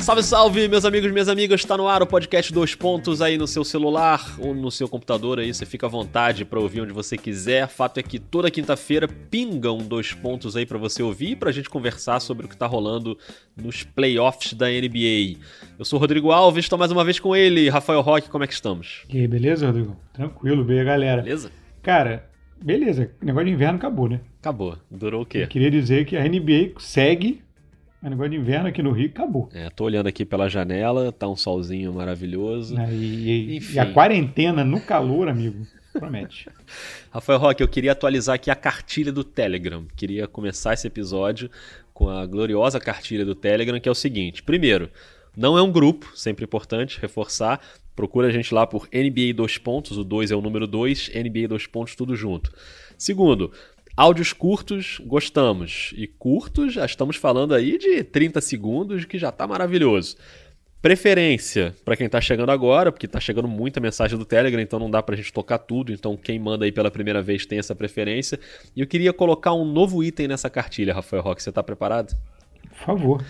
Salve, salve, meus amigos, minhas amigas. Está no ar o podcast Dois Pontos aí no seu celular ou no seu computador aí. Você fica à vontade para ouvir onde você quiser. Fato é que toda quinta-feira pingam dois pontos aí para você ouvir e pra gente conversar sobre o que tá rolando nos playoffs da NBA. Eu sou o Rodrigo Alves, estou mais uma vez com ele, Rafael Roque. Como é que estamos? E aí, beleza, Rodrigo? Tranquilo, bem, galera. Beleza? Cara, beleza. O negócio de inverno acabou, né? Acabou. Durou o quê? Eu queria dizer que a NBA segue o negócio de inverno aqui no Rio acabou. É, tô olhando aqui pela janela, tá um solzinho maravilhoso. É, e, e, e, a quarentena no calor, amigo, promete. Rafael Roque, eu queria atualizar aqui a cartilha do Telegram. Queria começar esse episódio com a gloriosa cartilha do Telegram, que é o seguinte: primeiro, não é um grupo, sempre importante reforçar. Procura a gente lá por NBA 2 pontos, o 2 é o número 2, NBA 2 pontos, tudo junto. Segundo, Áudios curtos, gostamos. E curtos, já estamos falando aí de 30 segundos, que já está maravilhoso. Preferência para quem está chegando agora, porque está chegando muita mensagem do Telegram, então não dá para a gente tocar tudo. Então quem manda aí pela primeira vez tem essa preferência. E eu queria colocar um novo item nessa cartilha, Rafael Roque. Você está preparado? Por favor.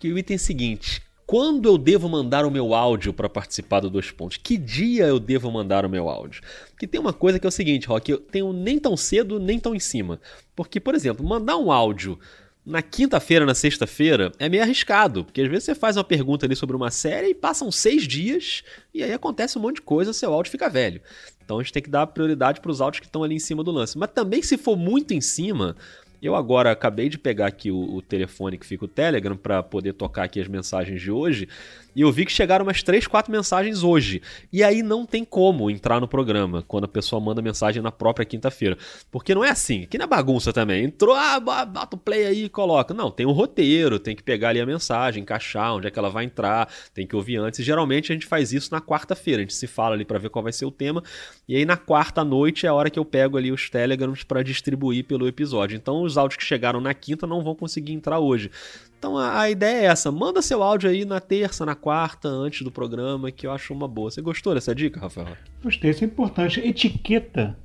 Que o item é o seguinte: quando eu devo mandar o meu áudio para participar do Dois Pontos? Que dia eu devo mandar o meu áudio? Porque tem uma coisa que é o seguinte, Rock, eu tenho nem tão cedo, nem tão em cima. Porque, por exemplo, mandar um áudio na quinta-feira, na sexta-feira, é meio arriscado, porque às vezes você faz uma pergunta ali sobre uma série e passam seis dias e aí acontece um monte de coisa, seu áudio fica velho. Então a gente tem que dar prioridade para os áudios que estão ali em cima do lance. Mas também se for muito em cima, eu agora acabei de pegar aqui o, o telefone que fica o Telegram para poder tocar aqui as mensagens de hoje e eu vi que chegaram umas 3, 4 mensagens hoje. E aí não tem como entrar no programa quando a pessoa manda mensagem na própria quinta-feira. Porque não é assim. Aqui na bagunça também. Entrou, ah, bota o play aí e coloca. Não, tem um roteiro, tem que pegar ali a mensagem, encaixar onde é que ela vai entrar, tem que ouvir antes. E geralmente a gente faz isso na quarta-feira. A gente se fala ali para ver qual vai ser o tema. E aí na quarta noite é a hora que eu pego ali os telegrams para distribuir pelo episódio. Então os áudios que chegaram na quinta não vão conseguir entrar hoje. Então a, a, ideia é essa. Manda seu áudio aí na terça, na quarta, antes do programa, que eu acho uma boa. Você gostou dessa dica, Rafael? Gostei, isso é importante. Etiqueta.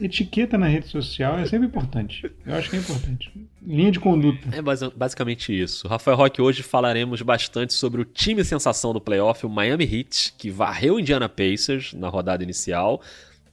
Etiqueta na rede social é sempre importante. Eu acho que é importante. Linha de conduta. É basicamente isso. Rafael Roque, hoje falaremos bastante sobre o time sensação do playoff, o Miami Heat, que varreu o Indiana Pacers na rodada inicial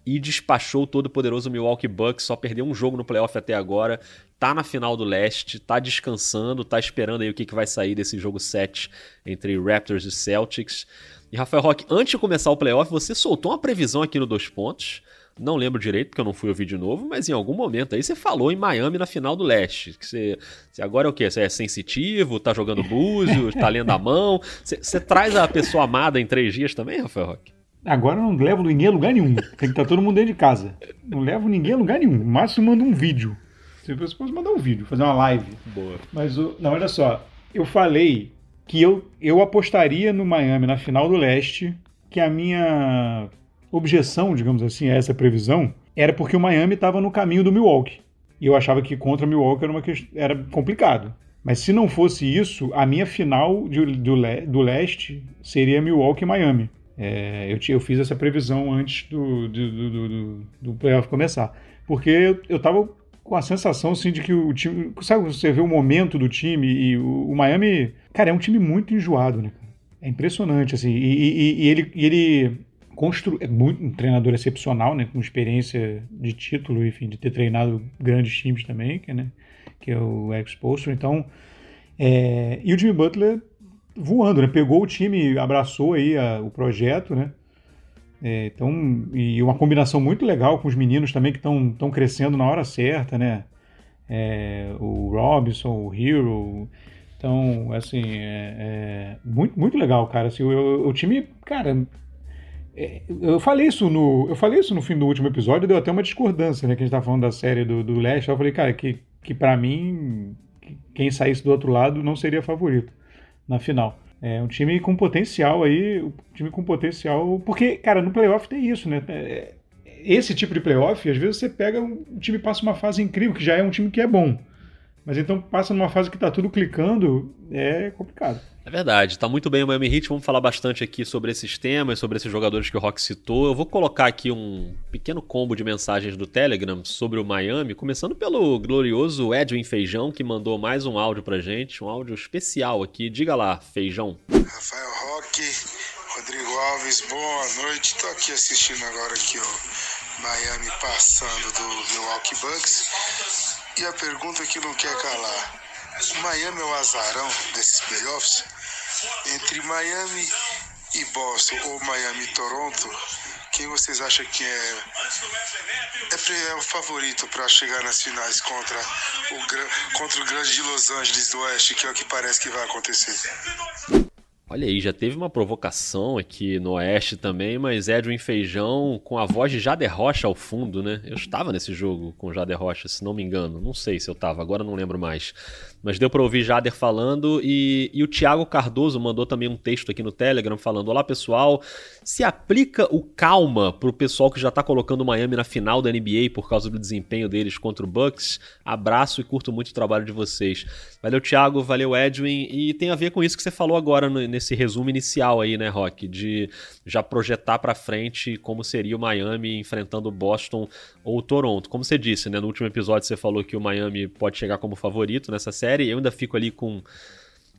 e despachou o todo poderoso Milwaukee Bucks, só perdeu um jogo no playoff até agora tá na final do leste, tá descansando, tá esperando aí o que, que vai sair desse jogo 7 entre Raptors e Celtics. E Rafael Roque, antes de começar o playoff, você soltou uma previsão aqui no Dois Pontos. Não lembro direito, porque eu não fui ouvir de novo, mas em algum momento aí você falou em Miami na final do leste. Que você, você agora é o quê? Você é sensitivo, tá jogando búzios, tá lendo a mão. Você, você traz a pessoa amada em três dias também, Rafael Roque? Agora eu não levo ninguém a lugar nenhum. Tem que estar tá todo mundo dentro de casa. Não levo ninguém a lugar nenhum. O máximo manda um vídeo. Você pode mandar um vídeo, fazer uma live. Boa. Mas, não, olha só. Eu falei que eu, eu apostaria no Miami na final do leste, que a minha objeção, digamos assim, a essa previsão, era porque o Miami estava no caminho do Milwaukee. E eu achava que contra o Milwaukee era, uma, era complicado. Mas se não fosse isso, a minha final de, do, do leste seria Milwaukee e Miami. É, eu, eu fiz essa previsão antes do, do, do, do, do playoff começar. Porque eu estava com a sensação assim, de que o time. Sabe, você vê o momento do time e o, o Miami. Cara, é um time muito enjoado, né? É impressionante, assim. E, e, e ele, e ele é muito um treinador excepcional, né? Com experiência de título, enfim, de ter treinado grandes times também, que, né? que é o Exposure. Então. É... E o Jimmy Butler voando, né? Pegou o time, abraçou aí a, o projeto, né? É, então, e uma combinação muito legal com os meninos também que estão crescendo na hora certa, né? É, o Robinson, o Hero. Então, assim, é, é muito, muito legal, cara. Assim, o, o time, cara, é, eu falei isso no eu falei isso no fim do último episódio, deu até uma discordância, né? Que a gente tá falando da série do, do Leste. Eu falei, cara, que, que para mim, quem saísse do outro lado não seria favorito na final. É um time com potencial aí, um time com potencial. Porque, cara, no playoff tem isso, né? É, esse tipo de playoff, às vezes você pega um time passa uma fase incrível, que já é um time que é bom. Mas então passa numa fase que tá tudo clicando, é complicado. É verdade, tá muito bem o Miami Heat. Vamos falar bastante aqui sobre esses temas, sobre esses jogadores que o Rock citou. Eu vou colocar aqui um pequeno combo de mensagens do Telegram sobre o Miami, começando pelo glorioso Edwin Feijão, que mandou mais um áudio pra gente, um áudio especial aqui. Diga lá, Feijão. Rafael Rock, Rodrigo Alves, boa noite. Tô aqui assistindo agora aqui o Miami passando do Milwaukee Bucks. E a pergunta que não quer calar: Miami é o azarão desses playoffs? Entre Miami e Boston ou Miami e Toronto, quem vocês acham que é, é, é o favorito para chegar nas finais contra o, contra o grande de Los Angeles do Oeste, que é o que parece que vai acontecer? Olha aí, já teve uma provocação aqui no Oeste também, mas Edwin Feijão com a voz de Jader Rocha ao fundo, né? Eu estava nesse jogo com Jader Rocha, se não me engano. Não sei se eu estava, agora não lembro mais. Mas deu para ouvir Jader falando e, e o Thiago Cardoso mandou também um texto aqui no Telegram falando: Olá pessoal, se aplica o calma pro pessoal que já tá colocando o Miami na final da NBA por causa do desempenho deles contra o Bucks. Abraço e curto muito o trabalho de vocês. Valeu, Thiago, valeu, Edwin. E tem a ver com isso que você falou agora nesse resumo inicial aí, né, Rock? De já projetar para frente como seria o Miami enfrentando o Boston ou o Toronto. Como você disse, né? No último episódio você falou que o Miami pode chegar como favorito nessa série. Eu ainda fico ali com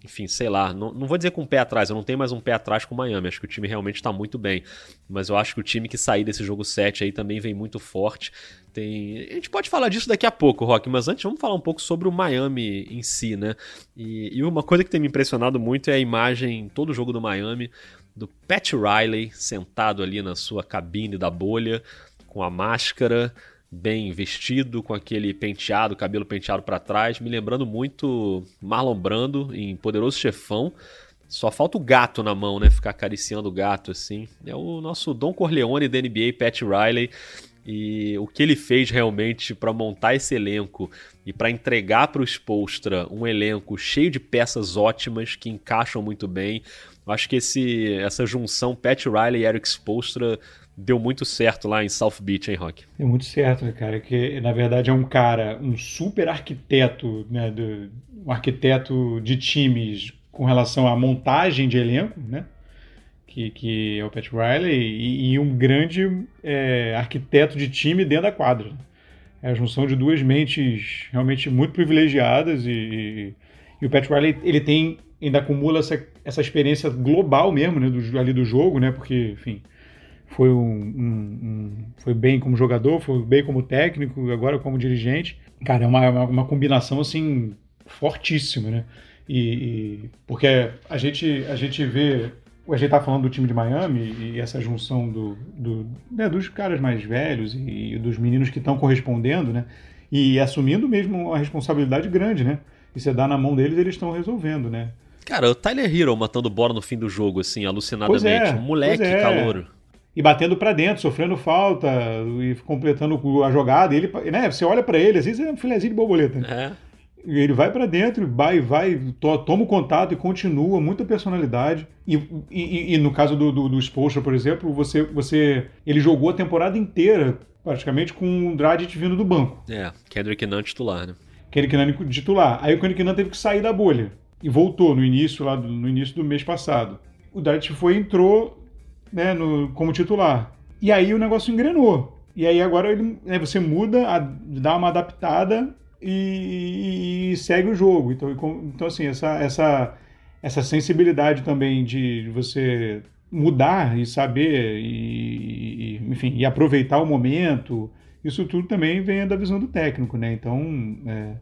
enfim, sei lá, não, não vou dizer com o pé atrás, eu não tenho mais um pé atrás com o Miami, acho que o time realmente está muito bem, mas eu acho que o time que sair desse jogo 7 aí também vem muito forte. Tem... A gente pode falar disso daqui a pouco, Rock, mas antes vamos falar um pouco sobre o Miami em si, né? E, e uma coisa que tem me impressionado muito é a imagem, todo o jogo do Miami, do Pat Riley sentado ali na sua cabine da bolha, com a máscara, bem vestido, com aquele penteado, cabelo penteado para trás, me lembrando muito Marlon Brando em Poderoso Chefão. Só falta o gato na mão, né? Ficar acariciando o gato assim. É o nosso Don Corleone da NBA, Pat Riley. E o que ele fez realmente para montar esse elenco e para entregar para o Spolstra um elenco cheio de peças ótimas que encaixam muito bem. Acho que esse, essa junção Pat Riley e Eric Spolstra deu muito certo lá em South Beach, hein, Rock? Deu muito certo, cara, que na verdade é um cara, um super arquiteto, né, do, um arquiteto de times com relação à montagem de elenco, né, que, que é o Pat Riley, e, e um grande é, arquiteto de time dentro da quadra. É a junção de duas mentes realmente muito privilegiadas e, e, o Pat Riley ele tem ainda acumula essa, essa experiência global mesmo, né, do, ali do jogo, né, porque, enfim, foi, um, um, um, foi bem como jogador, foi bem como técnico, agora como dirigente. Cara, é uma, uma, uma combinação assim fortíssima, né? E, e, porque a gente a gente vê a gente tá falando do time de Miami e essa junção do, do né, dos caras mais velhos e, e dos meninos que estão correspondendo, né? E assumindo mesmo uma responsabilidade grande, né? E você dá na mão deles, eles estão resolvendo, né? Cara, o Tyler Hero matando bola no fim do jogo, assim, alucinadamente. É, um moleque é. calouro e batendo para dentro, sofrendo falta e completando a jogada. E ele, né, você olha para ele, às vezes é um filezinho de borboleta. Né? É. Ele vai para dentro, vai, vai, to, toma o contato e continua, muita personalidade. E, e, e no caso do, do, do Spolstra, por exemplo, você, você, ele jogou a temporada inteira praticamente com o Dragic vindo do banco. É, Kendrick Nunn titular, né? Kendrick Nunn titular. Aí o Kendrick Nunn teve que sair da bolha e voltou no início lá no início do mês passado. O Dragic foi entrou né, no, como titular. E aí o negócio engrenou. E aí agora ele, né, você muda, a, dá uma adaptada e, e, segue o jogo. Então, então assim, essa, essa, essa sensibilidade também de você mudar e saber e, e, enfim, e aproveitar o momento, isso tudo também vem da visão do técnico, né? Então, é,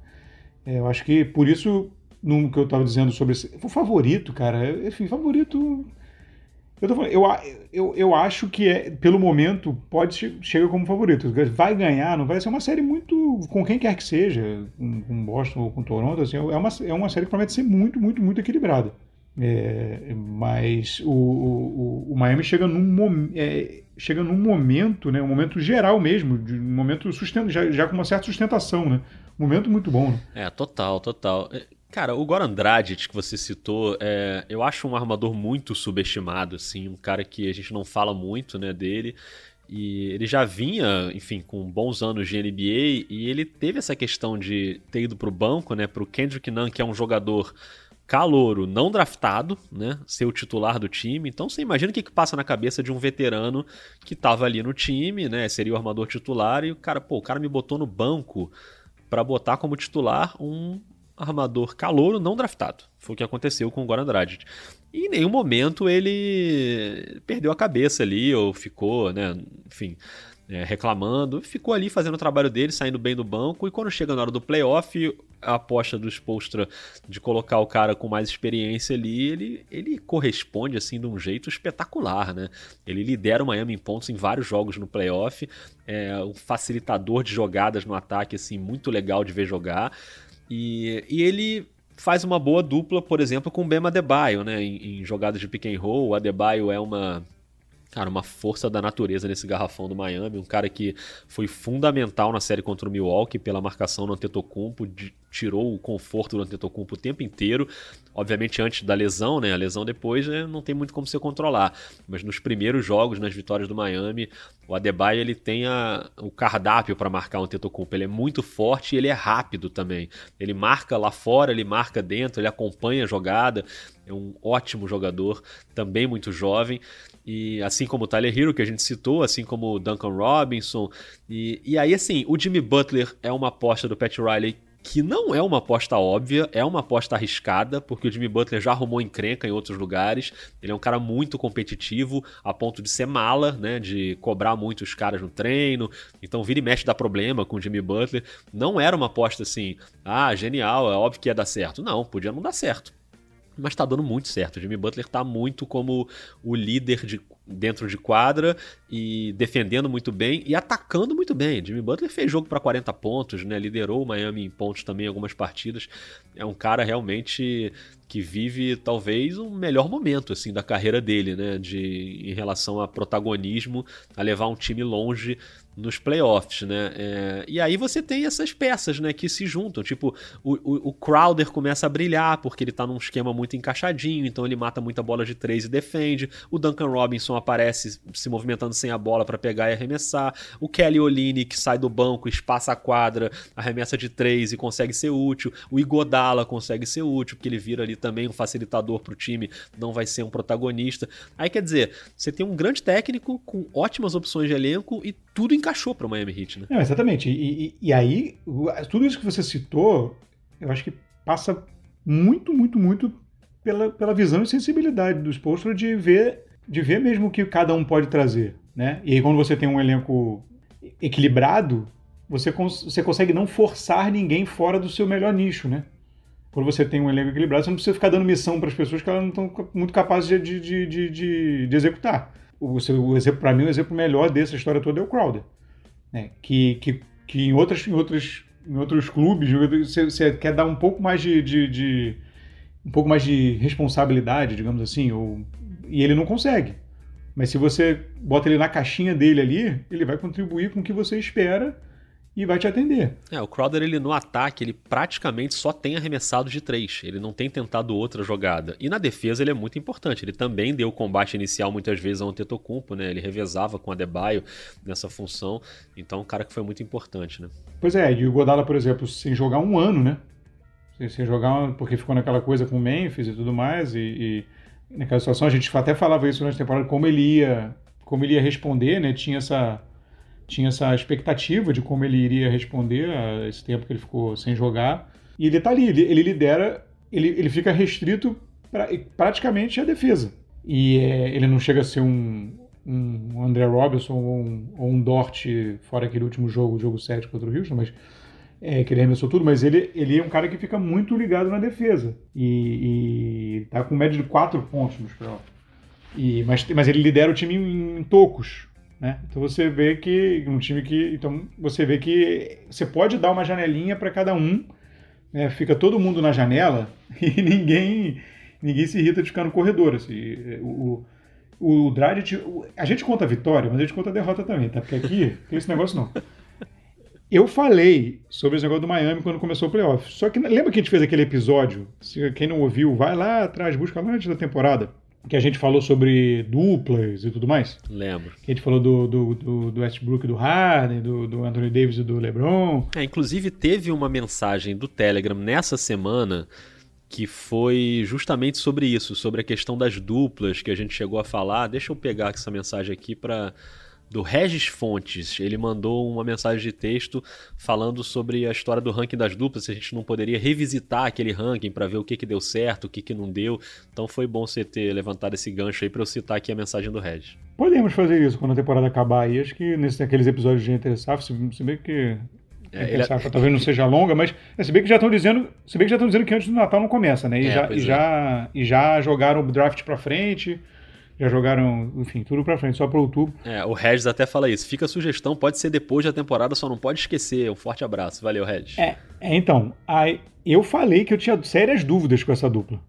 é, eu acho que por isso, no que eu estava dizendo sobre esse, o favorito, cara, enfim, favorito eu, tô falando, eu, eu, eu acho que, é, pelo momento, pode chega como favorito. Vai ganhar, não vai ser uma série muito. com quem quer que seja, com, com Boston ou com Toronto. Assim, é, uma, é uma série que promete ser muito, muito, muito equilibrada. É, mas o, o, o, Miami chega num, é, chega num momento, né, um momento geral mesmo, de um momento sustento, já, já com uma certa sustentação, né? Um momento muito bom. Né? É, total, total. Cara, o Goran Dragic que você citou, é, eu acho um armador muito subestimado, assim, um cara que a gente não fala muito, né, dele. E ele já vinha, enfim, com bons anos de NBA e ele teve essa questão de ter ido para o banco, né, para o Kendrick Nunn, que é um jogador calouro não draftado, né, ser o titular do time. Então você imagina o que, que passa na cabeça de um veterano que estava ali no time, né, seria o armador titular e o cara, pô, o cara me botou no banco para botar como titular um armador calouro não draftado. Foi o que aconteceu com o Goran Dragic. E em nenhum momento ele perdeu a cabeça ali ou ficou, né, enfim, é, reclamando. Ficou ali fazendo o trabalho dele, saindo bem do banco. E quando chega na hora do playoff, a aposta do Spolstra de colocar o cara com mais experiência ali, ele, ele corresponde assim de um jeito espetacular, né? Ele lidera o Miami em pontos em vários jogos no playoff. É um facilitador de jogadas no ataque, assim, muito legal de ver jogar. E, e ele faz uma boa dupla, por exemplo, com o Bema Adebayo, né? Em, em jogadas de pick and roll, o Adebayo é uma Cara, uma força da natureza nesse garrafão do Miami, um cara que foi fundamental na série contra o Milwaukee pela marcação no Antetokounmpo, de, tirou o conforto do Antetokounmpo o tempo inteiro. Obviamente antes da lesão, né? A lesão depois né, não tem muito como você controlar, mas nos primeiros jogos, nas vitórias do Miami, o Adebayo ele tem a, o cardápio para marcar o Antetokounmpo. Ele é muito forte e ele é rápido também. Ele marca lá fora, ele marca dentro, ele acompanha a jogada. É um ótimo jogador, também muito jovem. E assim como o Tyler Hero, que a gente citou, assim como o Duncan Robinson. E, e aí, assim, o Jimmy Butler é uma aposta do Pat Riley que não é uma aposta óbvia, é uma aposta arriscada, porque o Jimmy Butler já arrumou encrenca em outros lugares. Ele é um cara muito competitivo, a ponto de ser mala, né? De cobrar muito os caras no treino. Então vira e mexe dá problema com o Jimmy Butler. Não era uma aposta assim, ah, genial, é óbvio que ia dar certo. Não, podia não dar certo mas tá dando muito certo. O Jimmy Butler tá muito como o líder de, dentro de quadra e defendendo muito bem e atacando muito bem. Jimmy Butler fez jogo para 40 pontos, né? Liderou o Miami em pontos também em algumas partidas. É um cara realmente que vive talvez um melhor momento assim da carreira dele, né, de em relação a protagonismo, a levar um time longe nos playoffs, né? É, e aí você tem essas peças, né, que se juntam. Tipo, o, o, o, Crowder começa a brilhar porque ele tá num esquema muito encaixadinho, então ele mata muita bola de três e defende. O Duncan Robinson aparece se movimentando sem a bola para pegar e arremessar. O Kelly Olynyk que sai do banco, espaça a quadra, arremessa de três e consegue ser útil. O Igodala consegue ser útil porque ele vira ali também um facilitador pro time, não vai ser um protagonista. Aí quer dizer, você tem um grande técnico com ótimas opções de elenco e tudo encaixou para o Miami Heat, né? Não, exatamente. E, e, e, aí, tudo isso que você citou, eu acho que passa muito, muito, muito pela, pela visão e sensibilidade do Spolstra de ver, de ver mesmo o que cada um pode trazer, né? E aí quando você tem um elenco equilibrado, você, cons você consegue não forçar ninguém fora do seu melhor nicho, né? Quando você tem um elenco equilibrado, você não precisa ficar dando missão para as pessoas que elas não estão muito capazes de, de, de, de executar o, o exemplo para mim o exemplo melhor dessa história toda é o Crowder, né? Que, que, que em outras em outros em outros clubes você, você quer dar um pouco mais de, de, de, um pouco mais de responsabilidade, digamos assim, ou, e ele não consegue. Mas se você bota ele na caixinha dele ali, ele vai contribuir com o que você espera e vai te atender. É, o Crowder ele no ataque, ele praticamente só tem arremessado de três. Ele não tem tentado outra jogada. E na defesa ele é muito importante. Ele também deu combate inicial muitas vezes ao Antetokounmpo, né? Ele revezava com a Adebayo nessa função. Então, um cara que foi muito importante, né? Pois é, e o Godala, por exemplo, sem jogar um ano, né? Sem jogar, porque ficou naquela coisa com o Memphis e tudo mais, e, e naquela situação a gente até falava isso na temporada, como ele ia, como ele ia responder, né? Tinha essa tinha essa expectativa de como ele iria responder a esse tempo que ele ficou sem jogar. E ele está ali, ele, ele, lidera, ele, ele fica restrito pra, praticamente à defesa. E é, ele não chega a ser um, um André Robinson ou um, ou um Dort, fora aquele último jogo, jogo 7 contra o Houston, mas é, que ele arremessou tudo, mas ele, ele é um cara que fica muito ligado na defesa. E, e tá com média de 4 pontos nos playoffs. E, mas, mas ele lidera o time em, em tocos. Né? Então você vê que um time que então você vê que você pode dar uma janelinha para cada um, né? fica todo mundo na janela e ninguém ninguém se irrita de ficar no corredor. Assim. O, o, o Dragic, a gente conta a vitória, mas a gente conta a derrota também, tá? Porque aqui tem esse negócio não. Eu falei sobre esse negócio do Miami quando começou o playoff. Só que lembra que a gente fez aquele episódio? Se quem não ouviu, vai lá atrás, busca lá antes da temporada que a gente falou sobre duplas e tudo mais? Lembro. Que a gente falou do, do, do, do Westbrook e do Harden, do, do Anthony Davis e do LeBron. É, inclusive teve uma mensagem do Telegram nessa semana que foi justamente sobre isso, sobre a questão das duplas que a gente chegou a falar. Deixa eu pegar essa mensagem aqui para do Regis Fontes. Ele mandou uma mensagem de texto falando sobre a história do ranking das duplas, se a gente não poderia revisitar aquele ranking para ver o que, que deu certo, o que, que não deu. Então foi bom você ter levantado esse gancho aí para eu citar aqui a mensagem do Regis. Podemos fazer isso quando a temporada acabar aí. Acho que nesses aqueles episódios de interessar, se, bem que é, ele... talvez não seja longa, mas é, se bem que já estão dizendo, se bem que já estão dizendo que antes do Natal não começa, né? E, é, já, e, é. já, e já jogaram o draft para frente já jogaram, enfim, tudo pra frente, só para outubro. É, o Regis até fala isso. Fica a sugestão, pode ser depois da temporada, só não pode esquecer. Um forte abraço. Valeu, Regis. É, é então, aí, eu falei que eu tinha sérias dúvidas com essa dupla.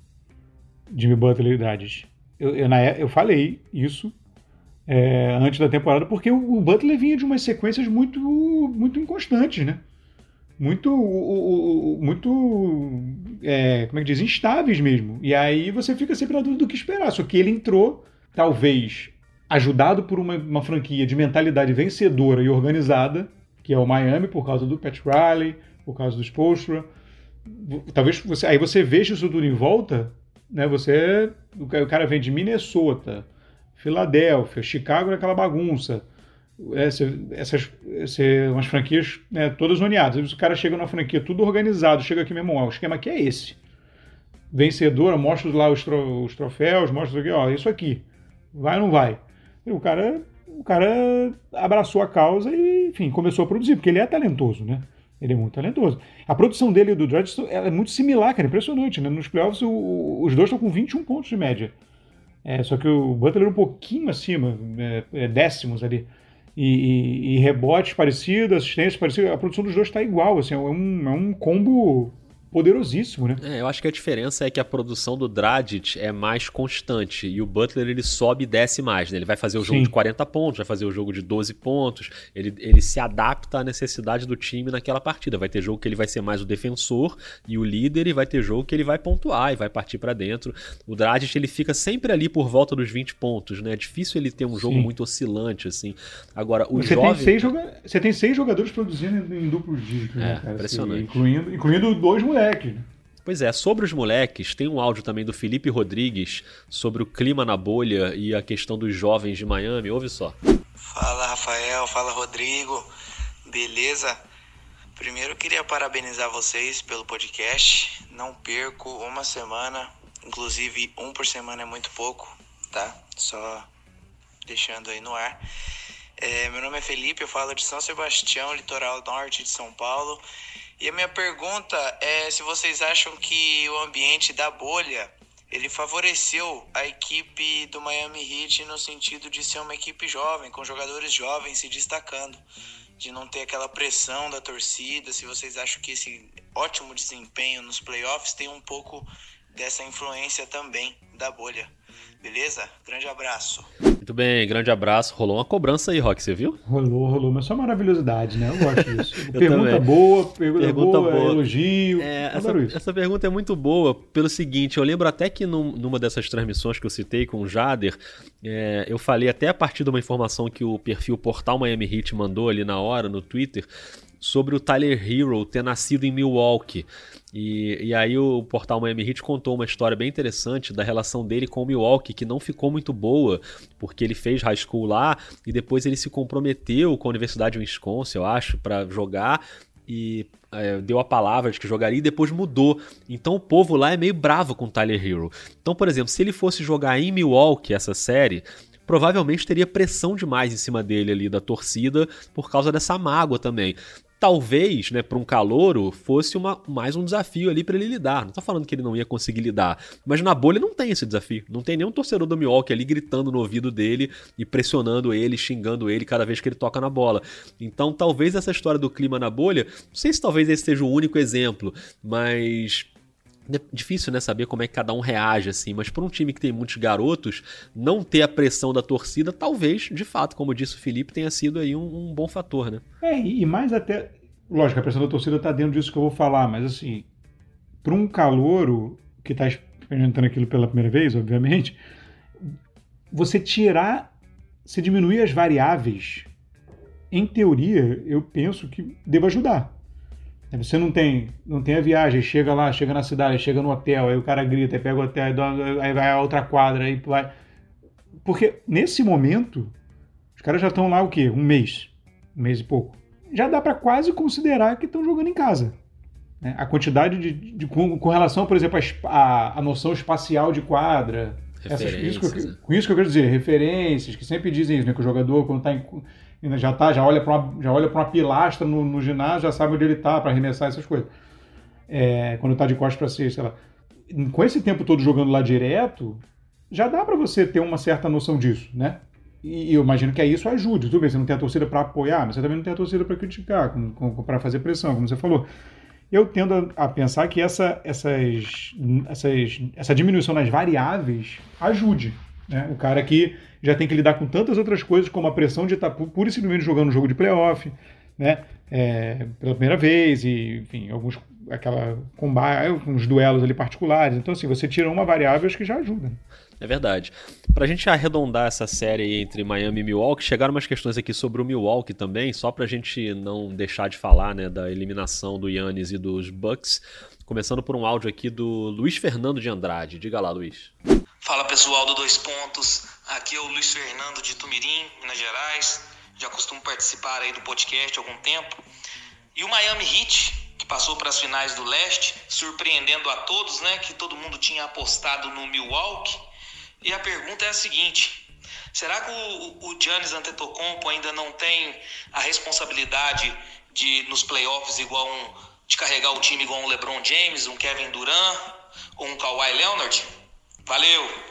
Jimmy Butler e Dragic. Eu, eu, eu falei isso é, antes da temporada, porque o, o, Butler vinha de umas sequências muito, muito inconstantes, né? Muito, muito, é, como é que diz, instáveis mesmo. E aí você fica sempre na dúvida do que esperar. Só que ele entrou talvez ajudado por uma, uma, franquia de mentalidade vencedora e organizada, que é o Miami, por causa do Pat Riley, por causa do Spolstra. Talvez você, aí você veja isso tudo em volta, né? Você, o cara vem de Minnesota, Filadélfia, Chicago naquela bagunça. Essa, essas, essas umas franquias né, todas zoneadas. O cara chega numa franquia tudo organizado, chega aqui, meu irmão, o esquema aqui é esse. Vencedora, mostra lá os, tro, os troféus, mostra aqui, ó, isso aqui. Vai ou não vai? E o cara, o cara abraçou a causa e, enfim, começou a produzir, porque ele é talentoso, né? Ele é muito talentoso. A produção dele e do Dredd é muito similar, cara, impressionante, né? Nos playoffs o, os dois estão com 21 pontos de média. É, só que o Butler é um pouquinho acima, é, é décimos ali. E, e, e, rebotes parecidos, assistências parecidas, a produção dos dois está igual, assim, é um, é um combo poderosíssimo, né? É, eu acho que a diferença é que a produção do Dragic é mais constante e o Butler ele sobe e desce mais, né? Ele vai fazer o jogo Sim. de 40 pontos, vai fazer o jogo de 12 pontos, ele, ele se adapta à necessidade do time naquela partida. Vai ter jogo que ele vai ser mais o defensor e o líder e vai ter jogo que ele vai pontuar e vai partir para dentro. O Dragic ele fica sempre ali por volta dos 20 pontos, né? É difícil ele ter um jogo Sim. muito oscilante assim. Agora, o você jovem... Tem seis joga... Você tem seis jogadores produzindo em duplos dígitos, né, é, cara? Impressionante. Assim, incluindo, incluindo dois moleques moleque. Pois é, sobre os moleques, tem um áudio também do Felipe Rodrigues sobre o clima na bolha e a questão dos jovens de Miami. Ouve só. Fala Rafael, fala Rodrigo, beleza? Primeiro eu queria parabenizar vocês pelo podcast. Não perco uma semana, inclusive um por semana é muito pouco, tá? Só deixando aí no ar. É, meu nome é Felipe, eu falo de São Sebastião, litoral norte de São Paulo. E a minha pergunta é se vocês acham que o ambiente da bolha ele favoreceu a equipe do Miami Heat no sentido de ser uma equipe jovem, com jogadores jovens se destacando, de não ter aquela pressão da torcida. Se vocês acham que esse ótimo desempenho nos playoffs tem um pouco dessa influência também da bolha. Beleza? Grande abraço. Muito bem, grande abraço. Rolou uma cobrança aí, Rock, você viu? Rolou, rolou, mas só maravilhosidade, né? Eu gosto disso. pergunta boa, pergunta, pergunta boa, boa, elogio. É, essa, essa, pergunta é muito boa pelo seguinte: eu lembro até que num, numa dessas transmissões que eu citei com o Jader, é, eu falei até a partir de uma informação que o perfil Portal Miami Heat mandou ali na hora no Twitter sobre o Tyler Hero ter nascido em Milwaukee. E, e aí o portal Miami Heat contou uma história bem interessante da relação dele com o Milwaukee, que não ficou muito boa, porque ele fez high school lá e depois ele se comprometeu com a Universidade de Wisconsin, eu acho, para jogar e é, deu a palavra de que jogaria e depois mudou. Então o povo lá é meio bravo com o Tyler Hero. Então, por exemplo, se ele fosse jogar em Milwaukee essa série, provavelmente teria pressão demais em cima dele ali da torcida por causa dessa mágoa também talvez, né, para um calouro, fosse uma, mais um desafio ali para ele lidar. Não tô falando que ele não ia conseguir lidar, mas na bolha não tem esse desafio. Não tem nenhum torcedor do Milwaukee ali gritando no ouvido dele e pressionando ele, xingando ele cada vez que ele toca na bola. Então, talvez essa história do clima na bolha, não sei se talvez esse seja o único exemplo, mas é difícil, né, saber como é que cada um reage, assim, mas para um time que tem muitos garotos, não ter a pressão da torcida, talvez, de fato, como disse o Felipe, tenha sido aí um, um bom fator, né? É, e mais até. Lógico, a pressão da torcida está dentro disso que eu vou falar, mas assim, para um calouro que está experimentando aquilo pela primeira vez, obviamente, você tirar, se diminuir as variáveis, em teoria, eu penso que deva ajudar. Você não tem, não tem a viagem, chega lá, chega na cidade, chega no hotel, aí o cara grita, aí pega o hotel, aí vai a outra quadra, aí vai. Porque nesse momento, os caras já estão lá o quê? Um mês, um mês e pouco. Já dá para quase considerar que estão jogando em casa. Né? A quantidade de, de, com, com, relação, por exemplo, a, a noção espacial de quadra, essas, isso que eu, com isso que eu quero dizer, referências, que sempre dizem isso, né? Que o jogador, quando está em já tá, já olha para uma, já olha para uma pilastra no, no, ginásio, já sabe onde ele está para arremessar essas coisas. É, quando está de costas para cesta, sei lá. Com esse tempo todo jogando lá direto, já dá para você ter uma certa noção disso, né? E, eu imagino que aí isso ajude. Tudo bem, você não tem a torcida para apoiar, mas você também não tem a torcida para criticar, para fazer pressão, como você falou. Eu tendo a pensar que essa, essas, essas, essa diminuição nas variáveis ajude. Né? O cara que já tem que lidar com tantas outras coisas, como a pressão de estar pura e simplesmente jogando um jogo de playoff, né? É, pela primeira vez, e enfim, alguns aquela uns duelos ali particulares. Então, assim, você tira uma variável, acho que já ajuda. É verdade. Pra gente arredondar essa série entre Miami e Milwaukee, chegaram umas questões aqui sobre o Milwaukee também, só pra gente não deixar de falar, né, da eliminação do Yannis e dos Bucks. Começando por um áudio aqui do Luiz Fernando de Andrade. Diga lá, Luiz. Fala pessoal do Dois Pontos, aqui é o Luiz Fernando de Tumirim, Minas Gerais. Já costumo participar aí do podcast há algum tempo. E o Miami Heat, que passou para as finais do leste, surpreendendo a todos, né? Que todo mundo tinha apostado no Milwaukee. E a pergunta é a seguinte: será que o, o Giannis Antetokounmpo ainda não tem a responsabilidade de nos playoffs igual um, de carregar o time igual um LeBron James, um Kevin Durant ou um Kawhi Leonard? Valeu!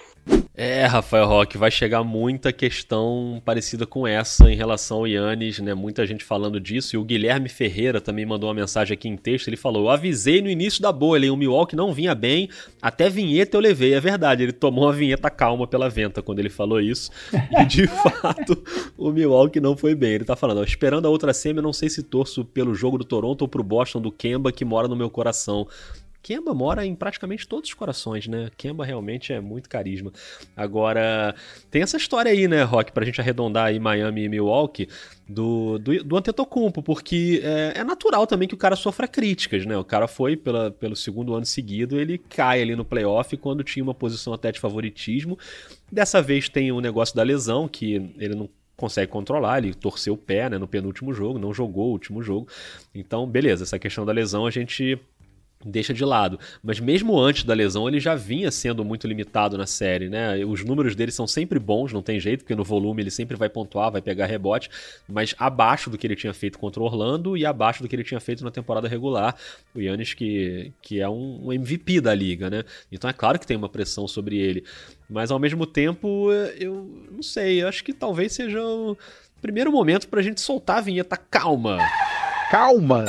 É, Rafael Roque, vai chegar muita questão parecida com essa em relação ao Yannis, né? Muita gente falando disso. E o Guilherme Ferreira também mandou uma mensagem aqui em texto. Ele falou: Eu avisei no início da bolha, o Milwaukee não vinha bem, até vinheta eu levei. É verdade, ele tomou uma vinheta calma pela venta quando ele falou isso. E de fato, o Milwaukee não foi bem. Ele tá falando: ó, Esperando a outra semi, eu não sei se torço pelo jogo do Toronto ou pro Boston do Kemba, que mora no meu coração. Kemba mora em praticamente todos os corações, né? Kemba realmente é muito carisma. Agora, tem essa história aí, né, Rock, pra gente arredondar aí Miami e Milwaukee, do, do, do Antetokounmpo, porque é, é, natural também que o cara sofra críticas, né? O cara foi pela, pelo segundo ano seguido, ele cai ali no playoff quando tinha uma posição até de favoritismo. Dessa vez tem o negócio da lesão, que ele não consegue controlar, ele torceu o pé né, no penúltimo jogo, não jogou o último jogo. Então, beleza, essa questão da lesão a gente deixa de lado. Mas mesmo antes da lesão, ele já vinha sendo muito limitado na série, né? Os números dele são sempre bons, não tem jeito, porque no volume ele sempre vai pontuar, vai pegar rebote, mas abaixo do que ele tinha feito contra o Orlando e abaixo do que ele tinha feito na temporada regular. O Yannis, que, que é um, um MVP da liga, né? Então é claro que tem uma pressão sobre ele. Mas ao mesmo tempo, eu não sei, eu acho que talvez seja o primeiro momento pra gente soltar a vinheta calma. Calma!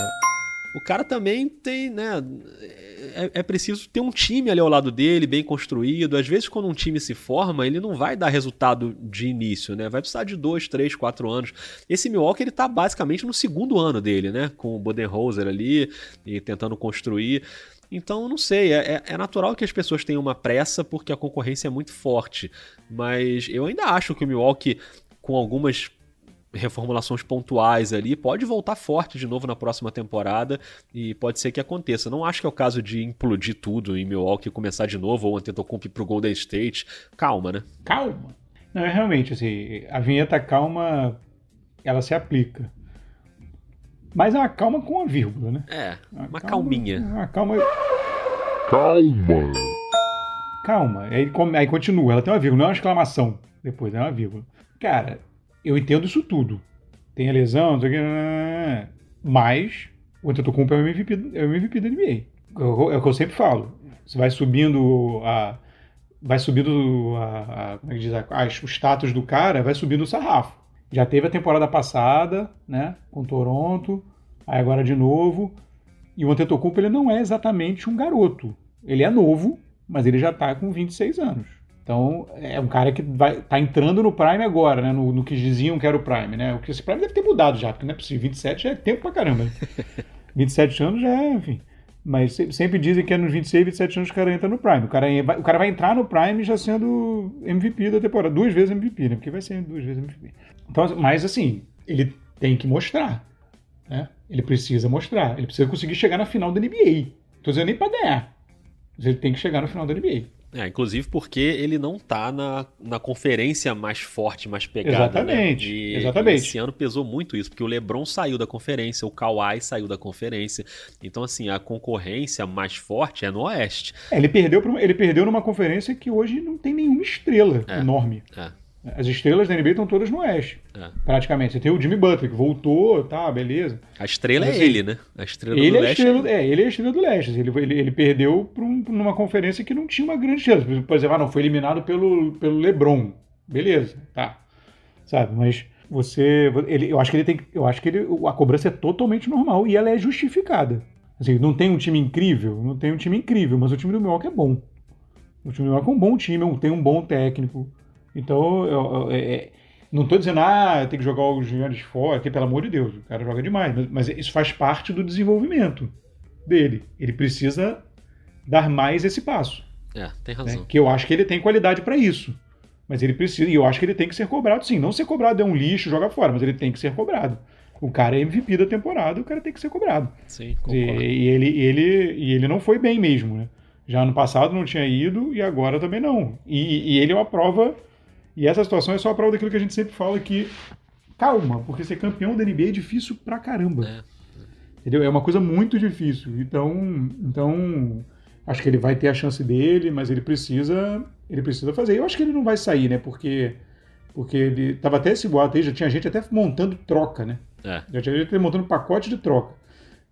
O cara também tem, né? É, é, preciso ter um time ali ao lado dele, bem construído. Às vezes, quando um time se forma, ele não vai dar resultado de início, né? Vai precisar de dois, três, quatro anos. Esse Milwaukee, ele tá basicamente no segundo ano dele, né? Com o Bodenholzer ali e tentando construir. Então, não sei, é, é, é, natural que as pessoas tenham uma pressa porque a concorrência é muito forte. Mas eu ainda acho que o Milwaukee, com algumas reformulações pontuais ali, pode voltar forte de novo na próxima temporada e pode ser que aconteça. Não acho que é o caso de implodir tudo em Milwaukee e começar de novo ou Antetokounmpo pro Golden State. Calma, né? Calma. Não, é realmente assim, a vinheta calma ela se aplica. Mas é uma calma com uma vírgula, né? É, uma, calma, calminha. Uma calma. Calma. Calma. Aí, aí continua, ela tem uma vírgula, não é uma exclamação depois, é uma vírgula. Cara, eu entendo isso tudo. Tem a lesão, não sei o. Mas o Antetokounmpo é o MVP, é o MVP da NBA. É o que eu sempre falo. Você vai subindo a. Vai subindo a, a como é que diz, a, a, o status do cara, vai subindo o sarrafo. Já teve a temporada passada, né, com Toronto, aí agora de novo. E o Antetokounmpo ele não é exatamente um garoto. Ele é novo, mas ele já está com 26 anos. Então, é um cara que vai tá entrando no Prime agora, né? No, no, que diziam que era o Prime, né? O que esse Prime deve ter mudado já, porque não é possível. 27 já é tempo pra caramba. 27 anos já é, enfim. Mas sempre dizem que é nos 26, 27 anos que o cara entra no Prime. O cara, o cara vai entrar no Prime já sendo MVP da temporada. Duas vezes MVP, né? Porque vai ser duas vezes MVP. Então, mas assim, ele tem que mostrar. Né? Ele precisa mostrar. Ele precisa conseguir chegar na final da NBA. Tô dizendo nem pra ganhar. Mas ele tem que chegar na final da NBA. É, inclusive porque ele não tá na, na conferência mais forte, mais pegada. Exatamente. Né? E, exatamente. esse ano pesou muito isso, porque o LeBron saiu da conferência, o Kawhi saiu da conferência. Então, assim, a concorrência mais forte é no Oeste. É, ele, perdeu, ele perdeu numa conferência que hoje não tem nenhuma estrela é, enorme. É. As estrelas da NBA estão todas no Oeste. É. Praticamente. Você tem o Jimmy Butler, que voltou, tá, beleza. A estrela Mas, é ele, né? A estrela ele do é leste. Estrela, é, ele é a estrela do leste. Ele, ele, ele perdeu para um, numa conferência que não tinha uma grande chance. Por exemplo, ah, não, foi eliminado pelo, pelo LeBron. Beleza, tá. Sabe, mas você. Ele, eu acho que ele tem. Eu acho que ele, a cobrança é totalmente normal e ela é justificada. Assim, não tem um time incrível, não tem um time incrível, mas o time do Milwaukee é bom. O time do Milwaukee é um bom time, tem um bom técnico. Então, eu, eu, é, não estou dizendo, ah, tem que jogar os gigantes fora, que pelo amor de Deus, o cara joga demais. Mas, mas isso faz parte do desenvolvimento dele. Ele precisa dar mais esse passo. É, tem razão. Né? Que eu acho que ele tem qualidade para isso. Mas ele precisa, e eu acho que ele tem que ser cobrado sim. Não ser cobrado é um lixo, joga fora, mas ele tem que ser cobrado. O cara é MVP da temporada, o cara tem que ser cobrado. Sim, concordo. E, e ele, ele, e ele não foi bem mesmo, né? Já no passado não tinha ido e agora também não. E, e ele é uma prova e essa situação é só a prova daquilo que a gente sempre fala que calma, porque ser campeão da NBA é difícil pra caramba. É. Entendeu? É uma coisa muito difícil. Então, então acho que ele vai ter a chance dele, mas ele precisa, ele precisa fazer. Eu acho que ele não vai sair, né? Porque porque ele tava até esse boato aí, já tinha gente até montando troca, né? É. Já tinha gente montando pacote de troca.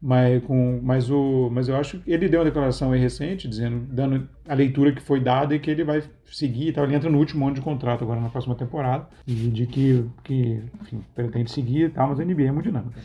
Mas, com, mas, o, mas eu acho que ele deu uma declaração aí recente, dizendo, dando a leitura que foi dada e que ele vai seguir tal. Ele entra no último ano de contrato agora na próxima temporada. E de que, que enfim, pretende seguir tal, mas a NBA é muito dinâmica.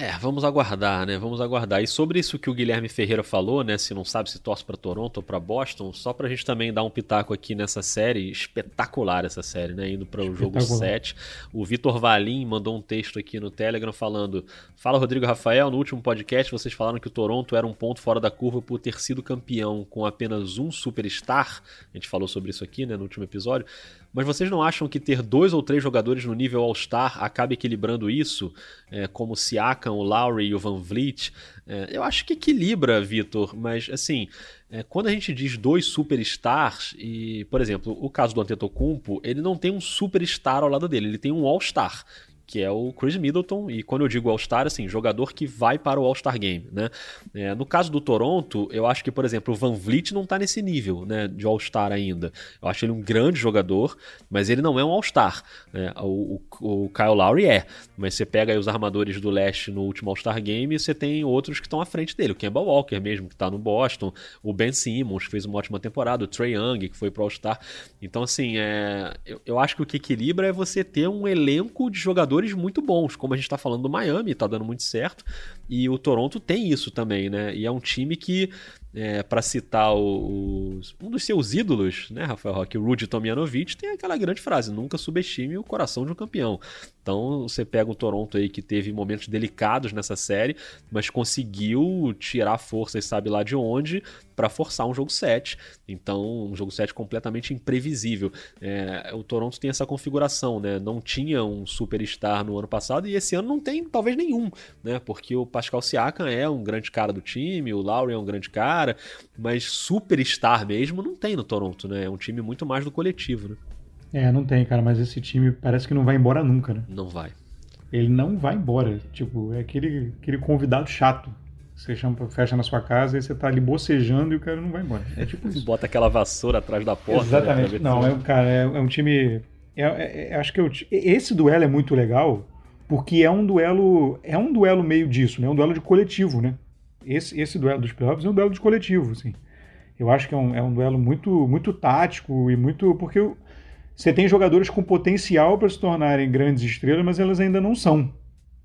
É, vamos aguardar, né? Vamos aguardar. E sobre isso que o Guilherme Ferreira falou, né? Se não sabe se torce para Toronto ou para Boston, só para a gente também dar um pitaco aqui nessa série, espetacular essa série, né? Indo para o jogo 7. O Vitor Valim mandou um texto aqui no Telegram falando: Fala Rodrigo Rafael, no último podcast vocês falaram que o Toronto era um ponto fora da curva por ter sido campeão com apenas um superstar. A gente falou sobre isso aqui, né? No último episódio. Mas vocês não acham que ter dois ou três jogadores no nível All-Star acaba equilibrando isso? É, como o Siakam, o Lowry e o Van Vliet? É, eu acho que equilibra, Vitor, mas assim, é, quando a gente diz dois superstars, e, por exemplo, o caso do Antetokounmpo, ele não tem um superstar ao lado dele, ele tem um All-Star que é o Chris Middleton, e quando eu digo All-Star, assim, jogador que vai para o All-Star Game, né? É, no caso do Toronto, eu acho que, por exemplo, o Van Vliet não está nesse nível, né, de All-Star ainda. Eu acho ele um grande jogador, mas ele não é um All-Star. Né? O, o, o, Kyle Lowry é, mas você pega os armadores do leste no último All-Star Game e você tem outros que estão à frente dele. O Kemba Walker mesmo, que está no Boston, o Ben Simmons, que fez uma ótima temporada, o Trey Young, que foi pro All-Star. Então, assim, é, eu, eu acho que o que equilibra é você ter um elenco de jogadores jogadores muito bons, como a gente está falando do Miami, está dando muito certo, e o Toronto tem isso também, né? E é um time que é, para citar o, o, um dos seus ídolos, né, Rafael Roque, o Rudy Tomjanovic, tem aquela grande frase: nunca subestime o coração de um campeão. Então você pega o Toronto aí que teve momentos delicados nessa série, mas conseguiu tirar forças, sabe lá de onde, para forçar um jogo 7. Então, um jogo 7 completamente imprevisível. É, o Toronto tem essa configuração, né? Não tinha um superstar no ano passado e esse ano não tem talvez nenhum, né? Porque o Pascal Siakam é um grande cara do time, o Lowry é um grande cara mas superstar mesmo não tem no Toronto, né? É um time muito mais do coletivo, né? É, não tem, cara, mas esse time parece que não vai embora nunca, né? Não vai. Ele não vai embora. Tipo, é aquele, aquele convidado chato. Você chama, fecha na sua casa e você tá ali bocejando e o cara não vai embora. É tipo isso. Bota aquela vassoura atrás da porta. Né, Exatamente. Né, não, é, cara, é, é um time. É, é, é acho que eu, esse duelo é muito legal porque é um duelo. É um duelo meio disso, né? É um duelo de coletivo, né? esse, esse duelo dos playoffs é um duelo de coletivo, assim. Eu acho que é um, é um duelo muito, muito tático e muito. Porque você tem jogadores com potencial para se tornarem grandes estrelas, mas elas ainda não são.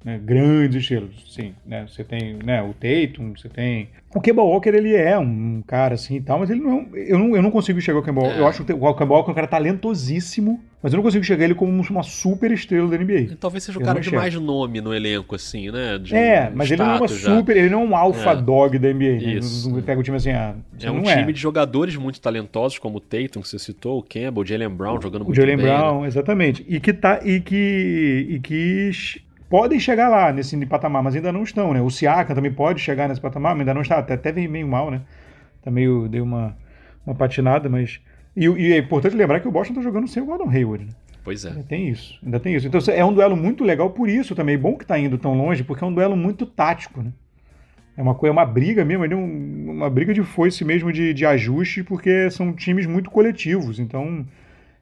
Né, grandes estrelas, sim, né, você tem né, o Tatum, você tem... O Kemba Walker, ele é um cara assim e tal, mas ele não, eu não, eu não consigo enxergar o Kemba Walker, É. eu acho que o Kemba Walker é um cara talentosíssimo, mas eu não consigo enxergar ele como uma super estrela da NBA. Talvez seja o Eu cara de mais nome no elenco, assim, né? De É, um mas ele não é uma já. super, ele não é um alpha É. dog da NBA, né? Isso. Não pega o time assim, ah, você É um não time é. de jogadores muito talentosos, como o Tatum, que você citou, o Campbell, o Jalen Brown jogando O muito Jalen bem. né? Brown, exatamente. E que tá e que e que podem chegar lá nesse patamar, mas ainda não estão, né? O Siaka também pode chegar nesse patamar, mas ainda não está, até, até vem meio mal, né? Tá meio deu uma uma patinada, mas e, e é importante lembrar que o Boston tá jogando sem o Gordon Hayward, né? Pois é. Ainda tem isso, ainda tem isso. Então é um duelo muito legal por isso também. Bom que tá indo tão longe, porque é um duelo muito tático, né? É uma, coisa, é uma briga mesmo, é um- uma briga de foice mesmo de, de ajuste, porque são times muito coletivos. Então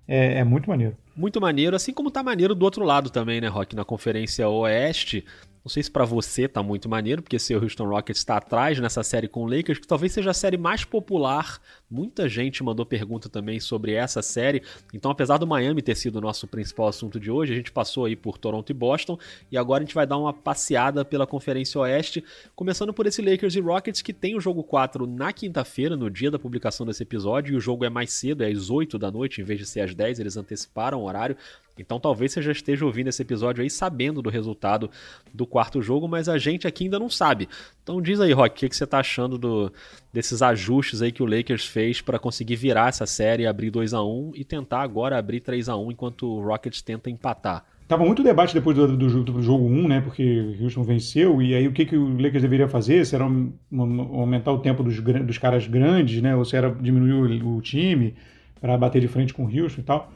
é, é muito maneiro. Muito maneiro, assim como tá maneiro do outro lado também, né, Rock? Na Conferência Oeste. Não sei se pra você tá muito maneiro, porque seu Houston Rockets tá atrás nessa série com o Lakers, que talvez seja a série mais popular. Muita gente mandou pergunta também sobre essa série. Então, apesar do Miami ter sido o nosso principal assunto de hoje, a gente passou aí por Toronto e Boston. E agora a gente vai dar uma passeada pela Conferência Oeste, começando por esse Lakers e Rockets, que tem o jogo 4 na quinta-feira, no dia da publicação desse episódio, e o jogo é mais cedo, é às 8 da noite, em vez de ser às 10, eles anteciparam o horário. Então talvez você já esteja ouvindo esse episódio aí sabendo do resultado do quarto jogo, mas a gente aqui ainda não sabe. Então diz aí, Rock, o que, que você tá achando do- desses ajustes aí que o Lakers fez para conseguir virar essa série, abrir 2 a 1 e tentar agora abrir 3 a 1 enquanto o Rockets tenta empatar. Tava muito debate depois do, do, jogo- do jogo 1, né? Porque o Houston venceu, e aí o que, que o Lakers deveria fazer? Se era um- um- aumentar o tempo dos, dos caras grandes, né? Ou se era diminuir o, o time para bater de frente com o Houston e tal.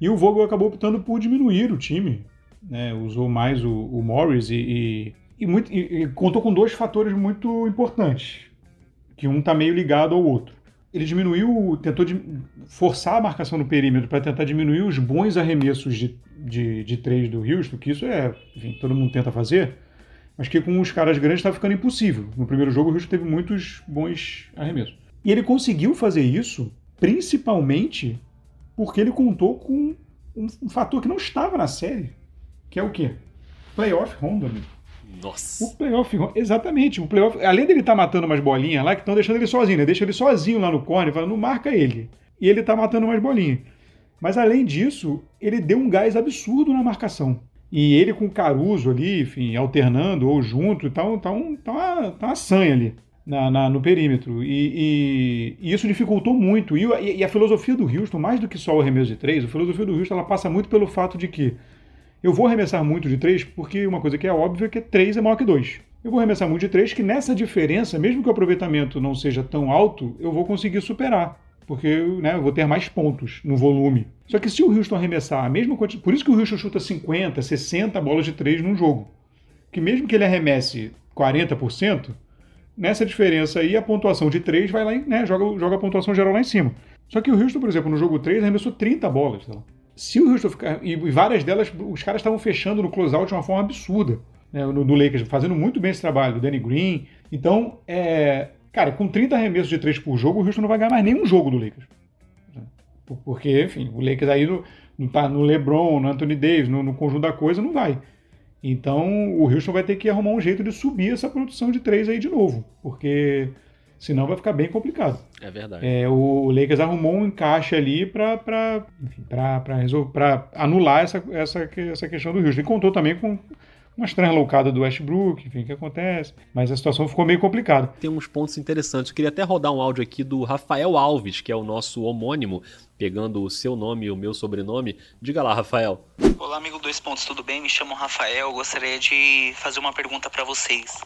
E o Vogel acabou optando por diminuir o time, né? Usou mais o, o Morris e, e, e muito- e- contou com dois fatores muito importantes, que um tá meio ligado ao outro. Ele diminuiu, tentou de- forçar a marcação no perímetro para tentar diminuir os bons arremessos de, de, de três do Houston, que isso é, enfim, todo mundo tenta fazer, mas que com os caras grandes está ficando impossível. No primeiro jogo, o Houston teve muitos bons arremessos. E ele conseguiu fazer isso, principalmente porque ele contou com um, fator que não estava na série, que é o quê? Playoff Honda, amigo. Nossa. O playoff, exatamente. O playoff, além dele estar matando umas bolinhas lá, que estão deixando ele sozinho, né? Deixa ele sozinho lá no corner, falando, não marca ele. E ele tá matando umas bolinhas. Mas além disso, ele deu um gás absurdo na marcação. E ele com o Caruso ali, enfim, alternando ou junto, tá, um, tá, um, tá, uma, tá uma sanha ali na, na- no perímetro. E, e- e isso dificultou muito. E, e- a filosofia do Houston, mais do que só o arremesso de três, a filosofia do Houston ela passa muito pelo fato de que eu vou arremessar muito de três, porque uma coisa que é óbvia é que três é maior que dois. Eu vou arremessar muito de três, que nessa diferença, mesmo que o aproveitamento não seja tão alto, eu vou conseguir superar. Porque né, eu vou ter mais pontos no volume. Só que se o Houston arremessar a mesma quantidade. Por isso que o Houston chuta 50, 60 bolas de três num jogo. Que mesmo que ele arremesse 40%, nessa diferença aí a pontuação de três vai lá, em, né, joga, joga a pontuação geral lá em cima. Só que o Houston, por exemplo, no jogo 3 arremessou 30 bolas. lá. Se o Houston ficar. E várias delas, os caras estavam fechando no closeout de uma forma absurda. Né, no, no Lakers, fazendo muito bem esse trabalho, do Danny Green. Então, é, cara, com 30 arremessos de 3 por jogo, o Houston não vai ganhar mais nenhum jogo do Lakers. Por- Porque, enfim, o Lakers aí não tá no LeBron, no Anthony Davis, no, no conjunto da coisa, não vai. Então, o Houston vai ter que arrumar um jeito de subir essa produção de 3 aí de novo. Porque senão vai ficar bem complicado. É verdade. É, o Lakers arrumou um encaixe ali para anular essa, essa, essa questão do Houston. E contou também com uma estranha loucada do Westbrook, enfim, que acontece. Mas a situação ficou meio complicada. Tem uns pontos interessantes. Eu queria até rodar um áudio aqui do Rafael Alves, que é o nosso homônimo, pegando o seu nome e o meu sobrenome. Diga lá, Rafael. Olá, amigo Dois Pontos, tudo bem? Me chamo Rafael. Gostaria de fazer uma pergunta para vocês.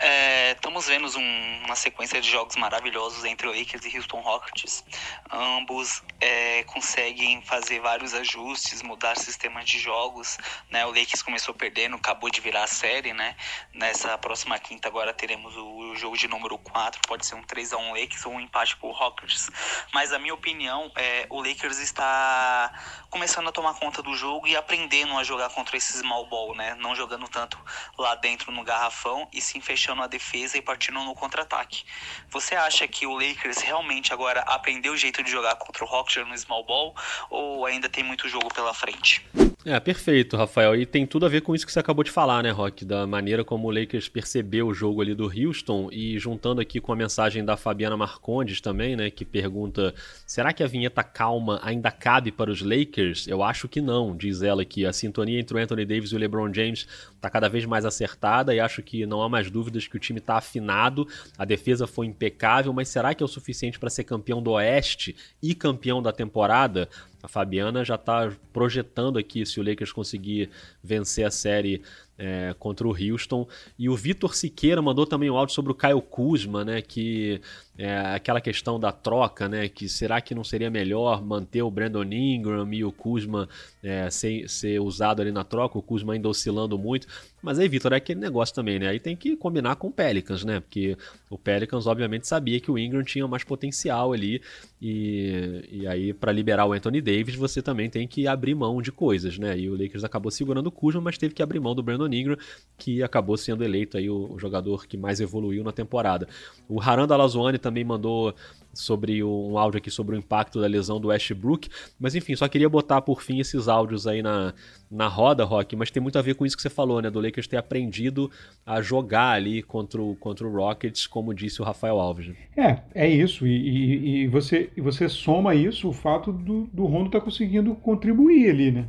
É, estamos vendo um- uma sequência de jogos maravilhosos entre o Lakers e Houston Rockets. Ambos é, conseguem fazer vários ajustes, mudar sistemas de jogos. Né? O Lakers começou perdendo, acabou de virar a série. Né? Nessa próxima quinta, agora teremos o, o jogo de número 4. Pode ser um 3x1 Lakers ou um empate pro Rockets. Mas, a minha opinião, é, o Lakers está começando a tomar conta do jogo e aprendendo a jogar contra esse small ball, né? Não jogando tanto lá dentro no garrafão e sim fechando a defesa e partindo no contra-ataque. Você acha que o Lakers realmente agora aprendeu o jeito de jogar contra o Rockets no small ball ou ainda tem muito jogo pela frente? É, perfeito, Rafael. E tem tudo a ver com isso que você acabou de falar, né, Rock? Da maneira como o Lakers percebeu o jogo ali do Houston e juntando aqui com a mensagem da Fabiana Marcondes também, né, que pergunta: será que a vinheta calma ainda cabe para os Lakers? Eu acho que não, diz ela aqui. A sintonia entre o Anthony Davis e o LeBron James está cada vez mais acertada e acho que não há mais dúvidas que o time está afinado. A defesa foi impecável, mas será que é o suficiente para ser campeão do Oeste e campeão da temporada? A Fabiana já está projetando aqui se o Lakers conseguir vencer a série é, contra o Houston. E o Vitor Siqueira mandou também um áudio sobre o Caio Kuzma, né? Que é aquela questão da troca, né? Que será que não seria melhor manter o Brandon Ingram e o Kuzma é, ser, ser usado ali na troca? O Kuzma ainda oscilando muito. Mas aí, Vitor, é aquele negócio também, né? Aí tem que combinar com o Pelicans, né? Porque o Pelicans, obviamente, sabia que o Ingram tinha mais potencial ali. E, e aí, para liberar o Anthony Davis, você também tem que abrir mão de coisas, né? E o Lakers acabou segurando o Kuzma, mas teve que abrir mão do Brandon Ingram, que acabou sendo eleito aí o, o jogador que mais evoluiu na temporada. O Haranda Lazuani também mandou sobre um áudio aqui sobre o impacto da lesão do Westbrook. Mas enfim, só queria botar por fim esses áudios aí na, na roda, Rock, mas tem muito a ver com isso que você falou, né? Do Lakers ter aprendido a jogar ali contra o, contra o Rockets, como disse o Rafael Alves. É, é isso. E, e, e você, e você soma isso o fato do, do Rondo estar tá conseguindo contribuir ali, né?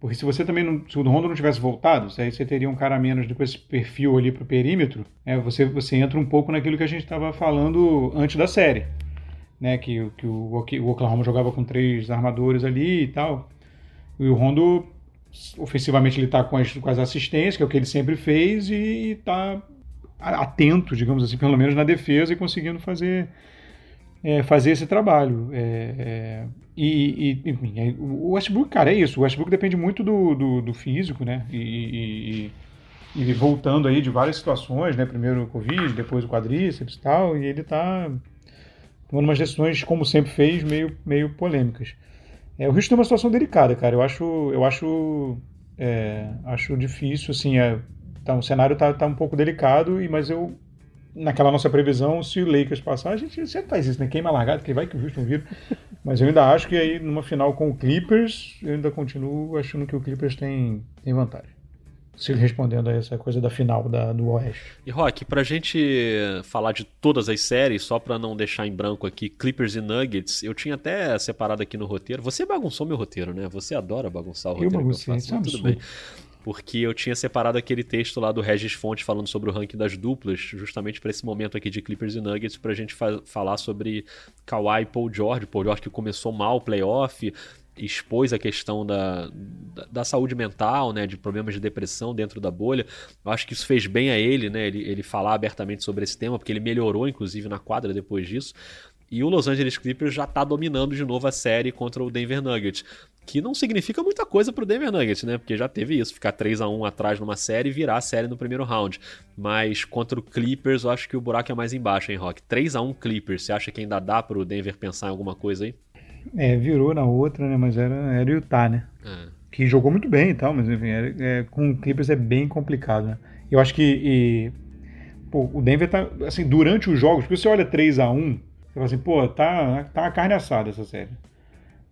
Porque se você também não, se o Rondo não tivesse voltado, aí você teria um cara menos com esse perfil ali para o perímetro, é, você, você entra um pouco naquilo que a gente estava falando antes da série né, que, que o, o Oklahoma jogava com três armadores ali e tal. E o Rondo, ofensivamente, ele está com as, com as assistências, que é o que ele sempre fez, e está atento, digamos assim, pelo menos na defesa e conseguindo fazer, é, fazer esse trabalho. É, é, e, e, enfim, é, o Westbrook, cara, é isso. O Westbrook depende muito do, do, do físico, né? E, e, e, voltando aí de várias situações, né? Primeiro o Covid, depois o quadríceps e tal, e ele tá tomando umas decisões, como sempre fez, meio, meio polêmicas. É, o Houston tem uma situação delicada, cara. Eu acho, eu acho, é, acho difícil, assim, é, tá, o cenário tá, tá um pouco delicado, e mas eu naquela nossa previsão, se o Lakers passar, a gente sempre faz isso, né? Queima largado, que vai que o Houston vira. Mas eu ainda acho que aí numa final com o Clippers, eu ainda continuo achando que o Clippers tem, tem vantagem se respondendo a essa coisa da final da, do Oeste. E Rock, pra gente falar de todas as séries, só pra não deixar em branco aqui, Clippers e Nuggets, eu tinha até separado aqui no roteiro. Você bagunçou meu roteiro, né? Você adora bagunçar o roteiro. Eu baguncei, que eu faço, tudo bem. Porque eu tinha separado aquele texto lá do Regis Fonte falando sobre o ranking das duplas, justamente para esse momento aqui de Clippers e Nuggets, pra gente fa falar sobre Kawhi e Paul George. Paul George que começou mal o playoff, expôs a questão da, da, da, saúde mental, né, de problemas de depressão dentro da bolha. Eu acho que isso fez bem a ele, né, ele, ele falar abertamente sobre esse tema, porque ele melhorou, inclusive, na quadra depois disso. E o Los Angeles Clippers já está dominando de novo a série contra o Denver Nuggets, que não significa muita coisa para o Denver Nuggets, né? Porque já teve isso, ficar 3 a 1 atrás numa série e virar a série no primeiro round. Mas contra o Clippers, eu acho que o buraco é mais embaixo, hein, Rock? 3 a 1 Clippers, você acha que ainda dá para o Denver pensar em alguma coisa aí? É, virou na outra, né? Mas era, era o Utah, né? É. Que jogou muito bem e tal, mas enfim, é, é, com o Clippers é bem complicado, né? Eu acho que e, pô, o Denver tá, assim, durante os jogos, porque você olha 3 a 1 você fala assim, pô, tá, tá uma carne assada essa série.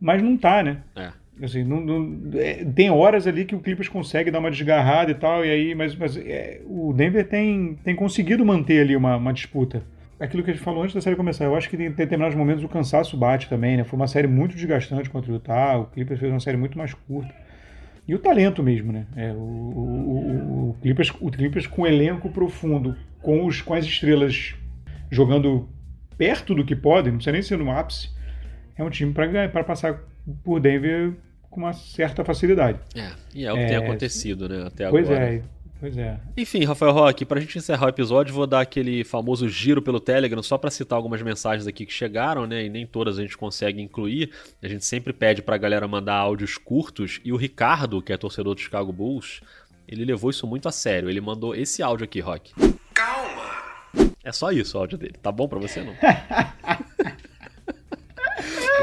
Mas não tá, né? É. Assim, não, não é, tem horas ali que o Clippers consegue dar uma desgarrada e tal, e aí, mas, mas é, o Denver tem, tem conseguido manter ali uma, uma disputa aquilo que a gente falou antes da série começar. Eu acho que em determinados momentos o cansaço bate também, né? Foi uma série muito desgastante contra o Utah, o Clippers fez uma série muito mais curta. E o talento mesmo, né? É, o, o, o, Clippers, o Clippers com elenco profundo, com, os, com as estrelas jogando perto do que podem, não precisa nem ser no ápice, é um time para passar por Denver com uma certa facilidade. É, e é o que é, tem acontecido, né? Até pois agora. Pois é. Pois é. Enfim, Rafael Roque, pra gente encerrar o episódio, vou dar aquele famoso giro pelo Telegram, só para citar algumas mensagens aqui que chegaram, né? E nem todas a gente consegue incluir. A gente sempre pede pra galera mandar áudios curtos. E o Ricardo, que é torcedor do Chicago Bulls, ele levou isso muito a sério. Ele mandou esse áudio aqui, Rock. Calma! É só isso o áudio dele. Tá bom pra você, não?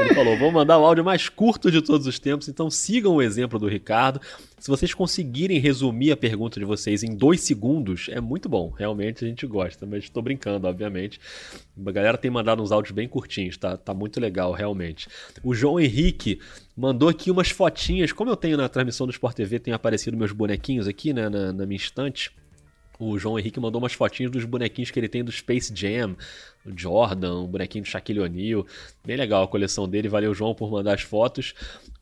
Ele falou: vou mandar o áudio mais curto de todos os tempos, então sigam o exemplo do Ricardo. Se vocês conseguirem resumir a pergunta de vocês em dois segundos, é muito bom. Realmente a gente gosta, mas estou brincando, obviamente. A galera tem mandado uns áudios bem curtinhos, tá, tá muito legal, realmente. O João Henrique mandou aqui umas fotinhas. Como eu tenho na transmissão do Sport TV, tem aparecido meus bonequinhos aqui né, na, na minha estante. O João Henrique mandou umas fotinhas dos bonequinhos que ele tem do Space Jam, o Jordan, o bonequinho do Shaquille O'Neal. Bem legal a coleção dele. Valeu, João, por mandar as fotos.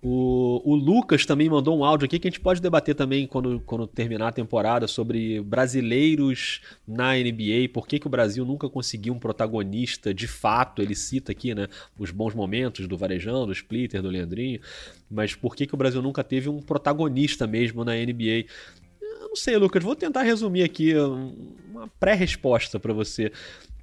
O, o, Lucas também mandou um áudio aqui que a gente pode debater também quando, quando terminar a temporada sobre brasileiros na NBA. Por que, que o Brasil nunca conseguiu um protagonista de fato? Ele cita aqui né, os bons momentos do Varejão, do Splitter, do Leandrinho. Mas por que, que o Brasil nunca teve um protagonista mesmo na NBA? Não sei, Lucas, vou tentar resumir aqui uma pré-resposta para você.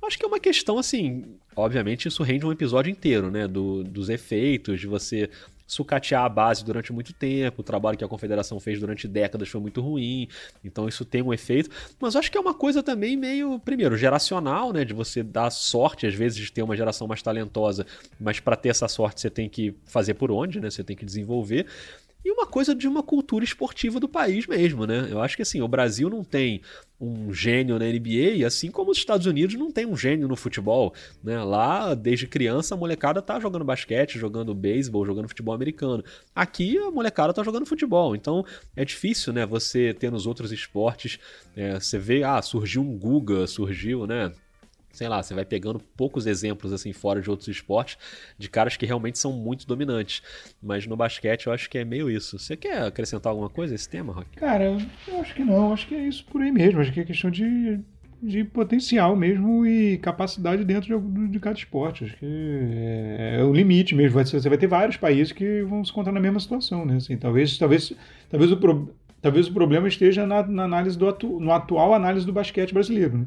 Acho que é uma questão assim. Obviamente, isso rende um episódio inteiro, né? Do, dos efeitos, de você sucatear a base durante muito tempo, o trabalho que a confederação fez durante décadas foi muito ruim, então isso tem um efeito. Mas acho que é uma coisa também meio, primeiro, geracional, né? De você dar sorte, às vezes, de ter uma geração mais talentosa, mas para ter essa sorte você tem que fazer por onde, né? Você tem que desenvolver e uma coisa de uma cultura esportiva do país mesmo, né? Eu acho que assim, o Brasil não tem um gênio na NBA, assim como os Estados Unidos não tem um gênio no futebol, né? Lá, desde criança, a molecada tá jogando basquete, jogando beisebol, jogando futebol americano. Aqui, a molecada tá jogando futebol. Então, é difícil, né? Você ter nos outros esportes, é, você vê, ah, surgiu um Guga, surgiu, né? Sei lá, você vai pegando poucos exemplos assim fora de outros esportes de caras que realmente são muito dominantes. Mas no basquete eu acho que é meio isso. Você quer acrescentar alguma coisa a esse tema, Rock? Cara, eu acho que não. Acho que é isso por aí mesmo. Acho que é questão de, de potencial mesmo e capacidade dentro de, de cada esporte. Acho que é, é o limite mesmo. Você vai ter vários países que vão se encontrar na mesma situação, né? Assim, talvez, talvez, talvez o pro, talvez o problema esteja na, na análise do atu, no atual análise do basquete brasileiro, né?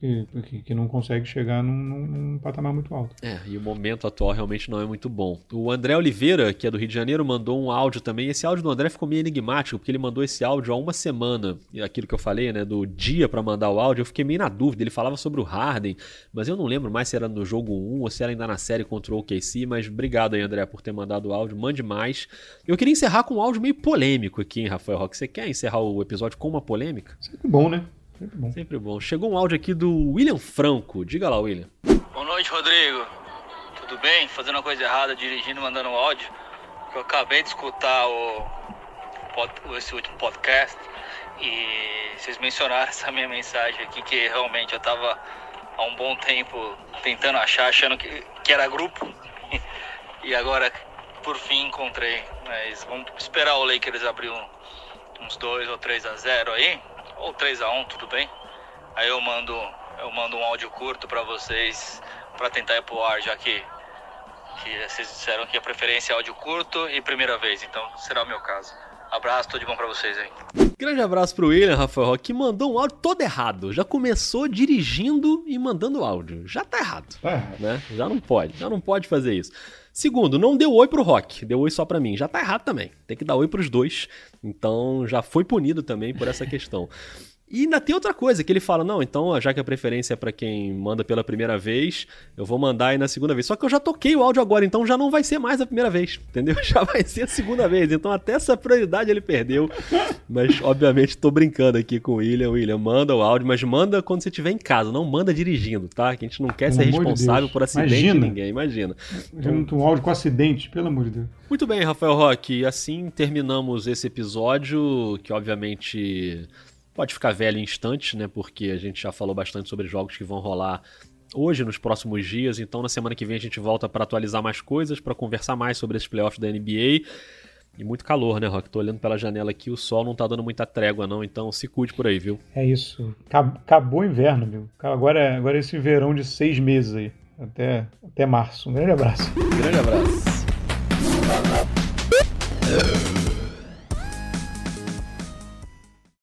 Que, que não consegue chegar num, num, patamar muito alto. É, e o momento atual realmente não é muito bom. O André Oliveira, que é do Rio de Janeiro, mandou um áudio também. Esse áudio do André ficou meio enigmático, porque ele mandou esse áudio há uma semana. E aquilo que eu falei, né, do dia para mandar o áudio, eu fiquei meio na dúvida. Ele falava sobre o Harden, mas eu não lembro mais se era no jogo 1 ou se era ainda na série contra o OKC. Mas obrigado aí, André, por ter mandado o áudio. Mande mais. Eu queria encerrar com um áudio meio polêmico aqui, hein, Rafael Roque. Você quer encerrar o episódio com uma polêmica? Sempre bom, né? Sempre bom. Sempre bom. Chegou um áudio aqui do William Franco. Diga lá, William. Boa noite, Rodrigo. Tudo bem? Fazendo uma coisa errada, dirigindo, mandando um áudio. Eu acabei de escutar o, esse último podcast e vocês mencionaram essa minha mensagem aqui que realmente eu estava há um bom tempo tentando achar, achando que, que era grupo. e agora, por fim, encontrei. Mas vamos esperar o Lakers abrir um, uns 2 ou 3 a 0 aí ou 3 a 1 tudo bem? Aí eu mando, eu mando um áudio curto para vocês para tentar ir pro ar, já que, que vocês disseram que a preferência é áudio curto e primeira vez, então será o meu caso. Abraço, tudo de bom pra vocês aí. Grande abraço pro William, Rafael Roque, que mandou um áudio todo errado. Já começou dirigindo e mandando áudio. Já tá errado. É. Né? Já não pode, já não pode fazer isso. Segundo, não deu oi pro Rock, deu oi só para mim. Já tá errado também. Tem que dar oi pros dois. Então já foi punido também por essa questão. E ainda tem outra coisa, que ele fala, não, então já que a preferência é para quem manda pela primeira vez, eu vou mandar aí na segunda vez. Só que eu já toquei o áudio agora, então já não vai ser mais a primeira vez, entendeu? Já vai ser a segunda vez. Então até essa prioridade ele perdeu. Mas, obviamente, tô brincando aqui com o William. William, manda o áudio, mas manda quando você estiver em casa, não manda dirigindo, tá? Que a gente não quer pelo ser responsável de por acidente imagina. de ninguém, imagina. Então, um áudio com acidente, pelo amor de Deus. Muito bem, Rafael Roque. Assim terminamos esse episódio, que obviamente pode ficar velho em instantes, né? Porque a gente já falou bastante sobre jogos que vão rolar hoje, nos próximos dias. Então, na semana que vem, a gente volta para atualizar mais coisas, para conversar mais sobre esses playoffs da NBA. E muito calor, né, Rock? Tô olhando pela janela aqui, o sol não tá dando muita trégua, não. Então, se cuide por aí, viu? É isso. Acabou o inverno, meu. Agora, agora é esse verão de seis meses aí. Até, até março. Um grande abraço. Um grande abraço.